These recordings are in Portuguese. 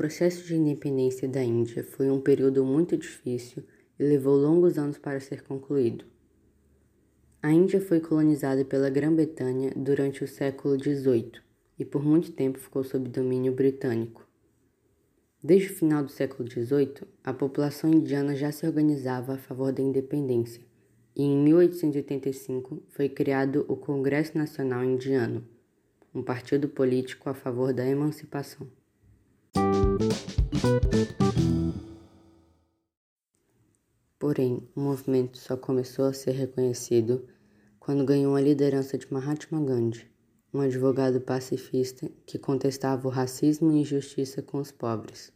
processo de independência da Índia foi um período muito difícil e levou longos anos para ser concluído. A Índia foi colonizada pela Grã-Bretanha durante o século XVIII e por muito tempo ficou sob domínio britânico. Desde o final do século XVIII, a população indiana já se organizava a favor da independência, e em 1885 foi criado o Congresso Nacional Indiano, um partido político a favor da emancipação. Porém, o movimento só começou a ser reconhecido quando ganhou a liderança de Mahatma Gandhi, um advogado pacifista que contestava o racismo e injustiça com os pobres.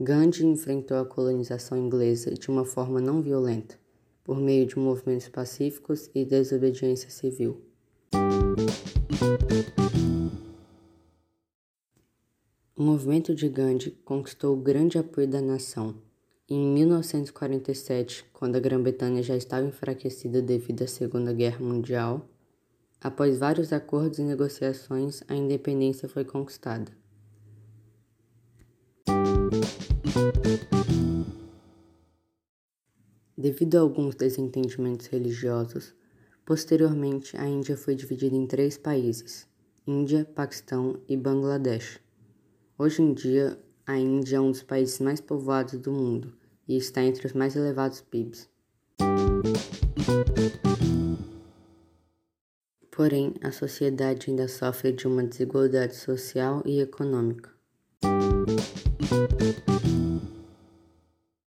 Gandhi enfrentou a colonização inglesa de uma forma não violenta, por meio de movimentos pacíficos e desobediência civil. O movimento de Gandhi conquistou o grande apoio da nação. Em 1947, quando a Grã-Bretanha já estava enfraquecida devido à Segunda Guerra Mundial, Após vários acordos e negociações, a independência foi conquistada. Devido a alguns desentendimentos religiosos, posteriormente a Índia foi dividida em três países: Índia, Paquistão e Bangladesh. Hoje em dia, a Índia é um dos países mais povoados do mundo e está entre os mais elevados PIBs. Porém, a sociedade ainda sofre de uma desigualdade social e econômica.